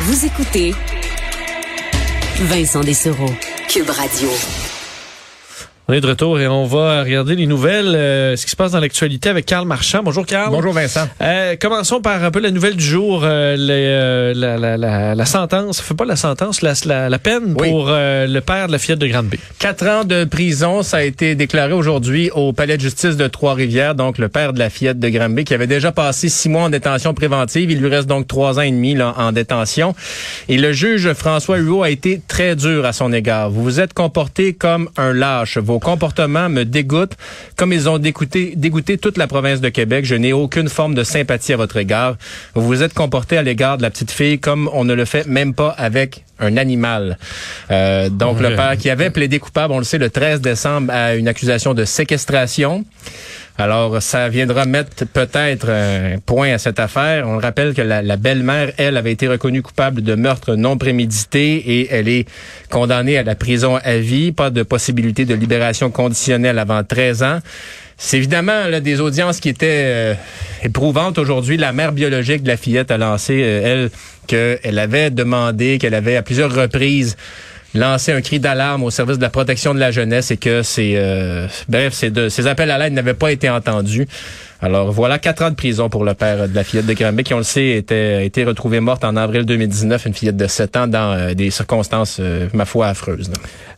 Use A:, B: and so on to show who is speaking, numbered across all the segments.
A: Vous écoutez Vincent Dessereau, Cube Radio.
B: On est de retour et on va regarder les nouvelles, euh, ce qui se passe dans l'actualité avec Carl Marchand. Bonjour Carl.
C: Bonjour Vincent.
B: Euh, commençons par un peu la nouvelle du jour, euh, les, euh, la, la, la, la, sentence, fait pas la sentence, la, peine
C: Oui.
B: pour euh, le père de la fillette de Granby.
C: Quatre ans de prison, ça a été déclaré aujourd'hui au palais de justice de Trois-Rivières. Donc, le père de la fillette de Granby qui avait déjà passé six mois en détention préventive. Il lui reste donc trois ans et demi là, en détention. Et le juge François Huot a été très dur à son égard. Vous vous êtes comporté comme un lâche. Vos comportements me dégoûtent comme ils ont dégoûté, dégoûté toute la province de Québec. Je n'ai aucune forme de sympathie à votre égard. Vous vous êtes comporté à l'égard de la petite fille comme on ne le fait même pas avec un animal. Euh, donc, le père qui avait plaidé coupable, on le sait, le 13 décembre à une accusation de séquestration. Alors, ça viendra mettre peut-être un point à cette affaire. On le rappelle que la, la belle-mère, elle, avait été reconnue coupable de meurtre non prémédité et elle est condamnée à la prison à vie. Pas de possibilité de libération conditionnelle avant 13 ans. C'est évidemment là, des audiences qui étaient euh, éprouvantes aujourd'hui. La mère biologique de la fillette a lancé, euh, elle, qu'elle avait demandé, qu'elle avait à plusieurs reprises lancé un cri d'alarme au service de la protection de la jeunesse et que c'est euh, bref, ces, ces appels à l'aide n'avaient pas été entendus. Alors voilà, quatre ans de prison pour le père de la fillette de Granby qui, on le sait, était, a été retrouvée morte en avril 2019, une fillette de 7 ans dans euh, des circonstances, euh, ma foi, affreuses.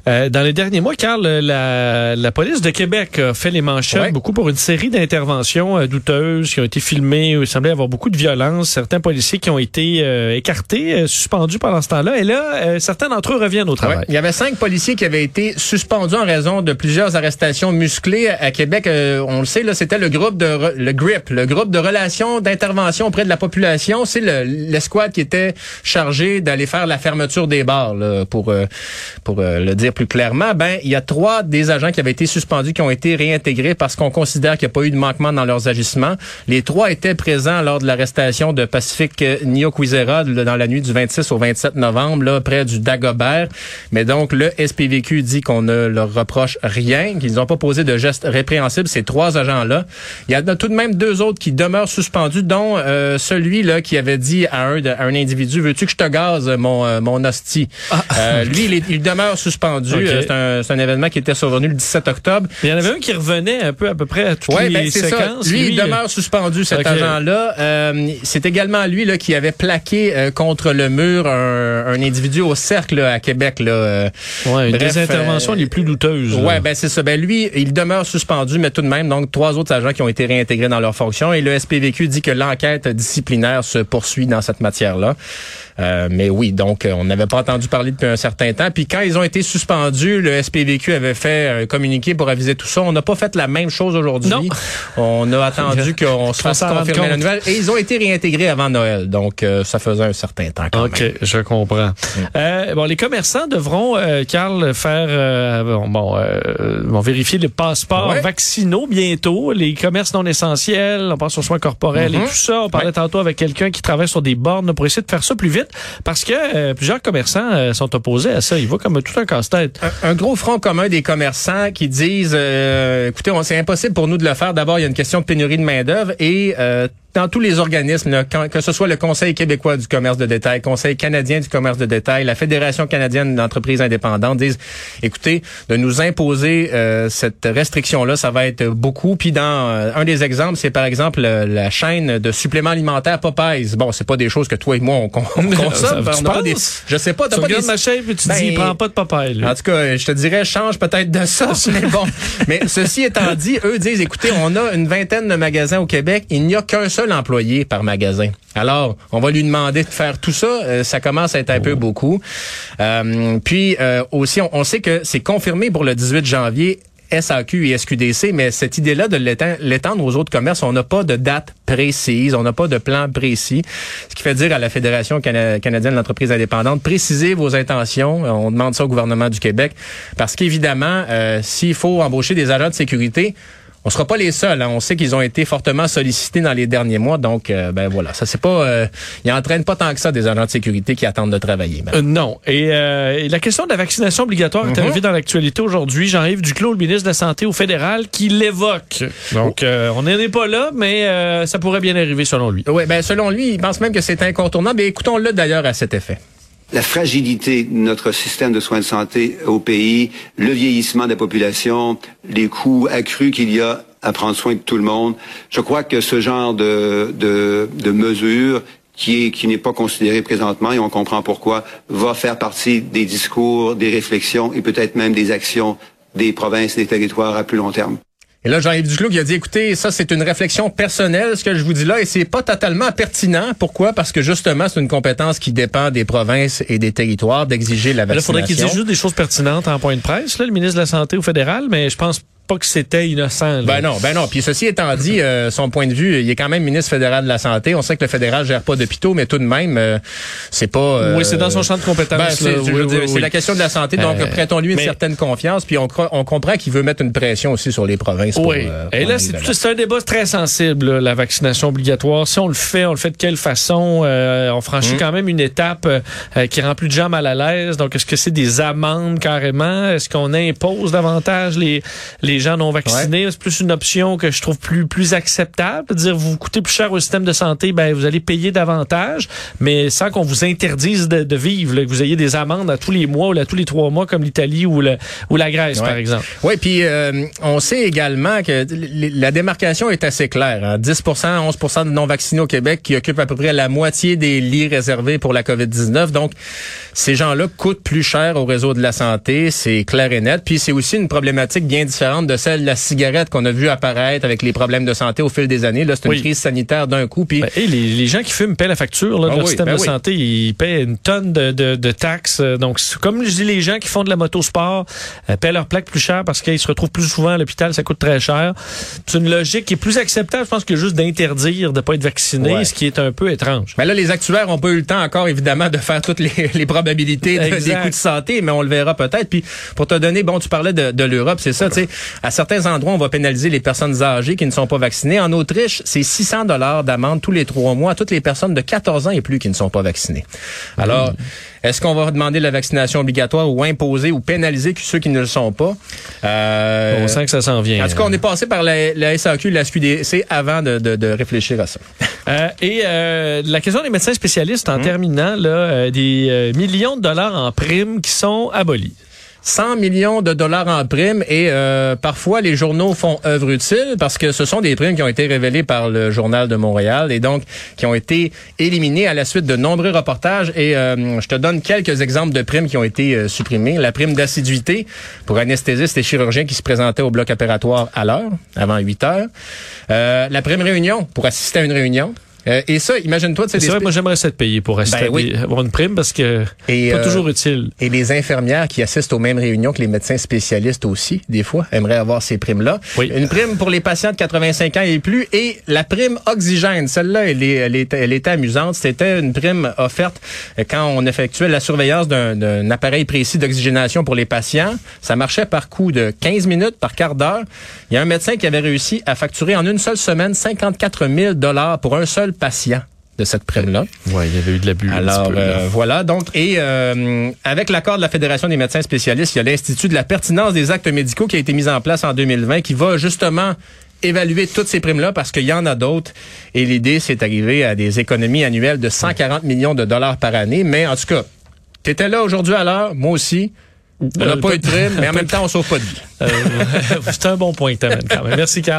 B: Euh, dans les derniers mois, Carl, la, la police de Québec a fait les manchettes
C: Ouais.
B: beaucoup pour une série d'interventions douteuses qui ont été filmées où il semblait y avoir beaucoup de violence. Certains policiers qui ont été écartés, suspendus pendant ce temps-là. Et là, certains d'entre eux reviennent au travail.
C: Ouais. Il y avait cinq policiers qui avaient été suspendus en raison de plusieurs arrestations musclées à Québec. On le sait, là, c'était le groupe de le GRIP, le groupe de relations d'intervention auprès de la population. C'est le- l'escouade qui était chargée d'aller faire la fermeture des bars, là, pour euh, pour euh, le dire plus clairement. Ben, il y a trois des agents qui avaient été suspendus qui ont été réintégrés parce qu'on considère qu'il n'y a pas eu de manquement dans leurs agissements. Les trois étaient présents lors de l'arrestation de Pacifique Niokwizera là, dans la nuit du 26 au 27 novembre, là, près du Dagobert. Mais donc, le SPVQ dit qu'on ne leur reproche rien, qu'ils n'ont pas posé de gestes répréhensibles, ces trois agents-là. Il y a tout de même deux autres qui demeurent suspendus, dont euh, celui là qui avait dit à un, de- à un individu, veux-tu que je te gaze mon, euh, mon hostie? Euh, lui, il, est- il demeure suspendu. C'est un, événement qui était survenu le 17 octobre.
B: Mais il y en avait un qui revenait un peu à peu près à toutes
C: Ouais,
B: les
C: ben c'est ça.
B: séquences.
C: Lui, il demeure suspendu, cet
B: Ok.
C: agent-là. Euh, c'est également lui là qui avait plaqué contre le mur un, un individu au cercle là, à Québec. Là,
B: ouais, une
C: bref,
B: des interventions les plus douteuses. là.
C: Ouais, ben c'est ça. Ben lui, il demeure suspendu, mais tout de même, donc trois autres agents qui ont été réintégrés dans leurs fonctions. Et le SPVQ dit que l'enquête disciplinaire se poursuit dans cette matière-là. Euh, mais oui, donc euh, on n'avait pas entendu parler depuis un certain temps. Puis quand ils ont été suspendus, le SPVQ avait fait un communiqué pour aviser tout ça. On n'a pas fait la même chose aujourd'hui.
B: Non.
C: On a attendu qu'on se fasse confirmer la nouvelle. Et ils ont été réintégrés avant Noël. Donc euh, ça faisait un certain temps quand
B: OK,
C: même.
B: je comprends. Euh, bon, les commerçants devront, euh, Carl, faire euh, bon, bon, euh, vont vérifier les passeports
C: Ouais.
B: vaccinaux bientôt, les commerces non essentiels, on pense aux soins corporels et tout ça. On parlait
C: Ouais.
B: tantôt avec quelqu'un qui travaille sur des bornes pour essayer de faire ça plus vite, parce que euh, plusieurs commerçants euh, sont opposés à ça. Il voit comme tout un casse-tête.
C: un, un gros front commun des commerçants qui disent euh, écoutez, c'est impossible pour nous de le faire. D'abord, il y a une question de pénurie de main-d'œuvre et euh, dans tous les organismes, là, quand- que ce soit le Conseil québécois du commerce de détail, Conseil canadien du commerce de détail, la Fédération canadienne d'entreprises indépendantes, disent écoutez, de nous imposer euh, cette restriction-là, ça va être beaucoup. Puis dans euh, un des exemples, c'est par exemple euh, la chaîne de suppléments alimentaires Popeyes. Bon, c'est pas des choses que toi et moi on, on consomme. On pas des, je sais pas,
B: Tu
C: pas
B: regardes
C: des,
B: ma chef et tu
C: Ben,
B: dis, prends pas de lui.
C: en tout cas, je te dirais, change peut-être de ça, mais bon. Mais ceci étant dit, eux disent, écoutez, on a une vingtaine de magasins au Québec, il n'y a qu'un seul employé par magasin. Alors, on va lui demander de faire tout ça, euh, ça commence à être un peu beaucoup. Euh, puis euh, aussi, on, on sait que c'est confirmé pour le 18 janvier. SAQ et SQDC, mais cette idée-là de l'étend- l'étendre aux autres commerces, on n'a pas de date précise, on n'a pas de plan précis, ce qui fait dire à la Fédération cana- canadienne de l'entreprise indépendante, précisez vos intentions, Euh, on demande ça au gouvernement du Québec, parce qu'évidemment, euh, s'il faut embaucher des agents de sécurité, on sera pas les seuls. Hein. On sait qu'ils ont été fortement sollicités dans les derniers mois. Donc, euh, ben voilà, ça c'est pas, euh, ils entraînent pas tant que ça des agents de sécurité qui attendent de travailler.
B: Euh, non. Et, la question de la vaccination obligatoire est mhm. arrivée dans l'actualité aujourd'hui. Jean-Yves Duclos, le ministre de la Santé au fédéral, qui l'évoque. Donc, on n'en est pas là, mais ça pourrait bien arriver selon lui.
C: Oui, ben selon lui, il pense même que c'est incontournable. Et écoutons-le d'ailleurs à cet effet
D: la fragilité de notre système de soins de santé au pays, le vieillissement de la population, les coûts accrus qu'il y a à prendre soin de tout le monde. Je crois que ce genre de, de, de mesures qui est qui n'est pas considéré présentement et on comprend pourquoi va faire partie des discours, des réflexions et peut-être même des actions des provinces et des territoires à plus long terme.
C: Et là, Jean-Yves Duclos qui a dit, écoutez, ça, c'est une réflexion personnelle, ce que je vous dis là, et c'est pas totalement pertinent. Pourquoi? Parce que justement, c'est une compétence qui dépend des provinces et des territoires d'exiger la vaccination.
B: Il faudrait qu'il dise juste des choses pertinentes en point de presse, là, le ministre de la Santé au fédéral, mais je pense pas que c'était innocent.
C: Ben non, ben non. Puis ceci étant dit, euh, son point de vue, il est quand même ministre fédéral de la santé. On sait que le fédéral gère pas d'hôpitaux, mais tout de même, euh, c'est pas. Euh,
B: oui, c'est dans son champ de compétences.
C: Ben, c'est la question de la santé. Donc prêtons-lui une certaine confiance. Puis on, on comprend qu'il veut mettre une pression aussi sur les provinces.
B: Oui. Et là, c'est un débat très sensible, la vaccination obligatoire. Si on le fait, on le fait de quelle façon? On franchit hum. quand même une étape qui rend plus de gens mal à l'aise. Donc est-ce que c'est des amendes carrément? Est-ce qu'on impose davantage les les gens non vaccinés. C'est plus une option que je trouve plus plus acceptable. Dire vous coûtez plus cher au système de santé, ben vous allez payer davantage, mais sans qu'on vous interdise de, vivre, que vous ayez des amendes à tous les mois ou à tous les trois mois comme l'Italie ou, le, ou la Grèce par exemple.
C: Oui, puis euh, on sait également que la démarcation est assez claire. 10% hein. 11% de non vaccinés au Québec qui occupent à peu près la moitié des lits réservés pour la COVID-19. Donc ces gens-là coûtent plus cher au réseau de la santé, c'est clair et net. Puis c'est aussi une problématique bien différente de celle de la cigarette qu'on a vu apparaître avec les problèmes de santé au fil des années. Là, c'est une crise sanitaire d'un coup. Puis
B: ben, les, les, gens qui fument paient la facture là, ah système ben de santé. Ils paient une tonne de, de, de taxes. Donc, comme je dis, les gens qui font de la motosport euh, paient leur plaque plus cher parce qu'ils se retrouvent plus souvent à l'hôpital. Ça coûte très cher. C'est une logique qui est plus acceptable, je pense, que juste d'interdire de pas être vacciné, ce qui est un peu étrange.
C: Mais là, les actuaires ont pas eu le temps encore, évidemment, de faire toutes les, les probabilités de, des coûts de santé, mais on le verra peut-être. Puis, pour te donner, bon, tu parlais de, de l'Europe, c'est ça, tu sais, à certains endroits, on va pénaliser les personnes âgées qui ne sont pas vaccinées. En Autriche, c'est 600 dollars d'amende tous les trois mois à toutes les personnes de 14 ans et plus qui ne sont pas vaccinées. Alors, est-ce qu'on va demander la vaccination obligatoire ou imposer ou pénaliser ceux qui ne le sont pas?
B: Euh, on sent que ça s'en vient.
C: En tout cas, on est passé par la, la SAQ, la SQDC avant de, de, de réfléchir à ça.
B: Euh, et euh, la question des médecins spécialistes, en hum. terminant, là, euh, des millions de dollars en primes qui sont abolis.
C: 100 millions de dollars en primes et euh, parfois les journaux font œuvre utile parce que ce sont des primes qui ont été révélées par le journal de Montréal et donc qui ont été éliminées à la suite de nombreux reportages et euh, je te donne quelques exemples de primes qui ont été euh, supprimées. La prime d'assiduité pour anesthésistes et chirurgiens qui se présentaient au bloc opératoire à l'heure, avant 8 heures. la prime réunion pour assister à une réunion. Euh, et ça, imagine-toi,
B: c'est vrai, moi j'aimerais ça te payer pour rester ben avoir une prime parce que et, pas euh, toujours utile.
C: Et les infirmières qui assistent aux mêmes réunions que les médecins spécialistes aussi, des fois, aimeraient avoir ces primes-là. Oui. Une prime pour les patients de 85 ans et plus et la prime oxygène. Celle-là, elle, est, elle, est, elle était amusante. C'était une prime offerte quand on effectuait la surveillance d'un appareil précis d'oxygénation pour les patients. Ça marchait par coup de 15 minutes, par quart d'heure. Il y a un médecin qui avait réussi à facturer en une seule semaine 54 000 dollars pour un seul patient de cette prime-là.
B: Oui, il y avait eu de l'abus.
C: Alors euh, voilà, donc et euh, avec l'accord de la Fédération des médecins spécialistes, il y a l'Institut de la pertinence des actes médicaux qui a été mis en place en 2020 qui va justement évaluer toutes ces primes-là parce qu'il y en a d'autres. Et l'idée, c'est d'arriver à des économies annuelles de 140 millions de dollars par année. Mais en tout cas, tu étais là aujourd'hui à l'heure, moi aussi. On n'a pas eu de prime, mais en même temps, on sauve pas de vie.
B: Euh, c'est un bon point que quand même. Merci, Carl.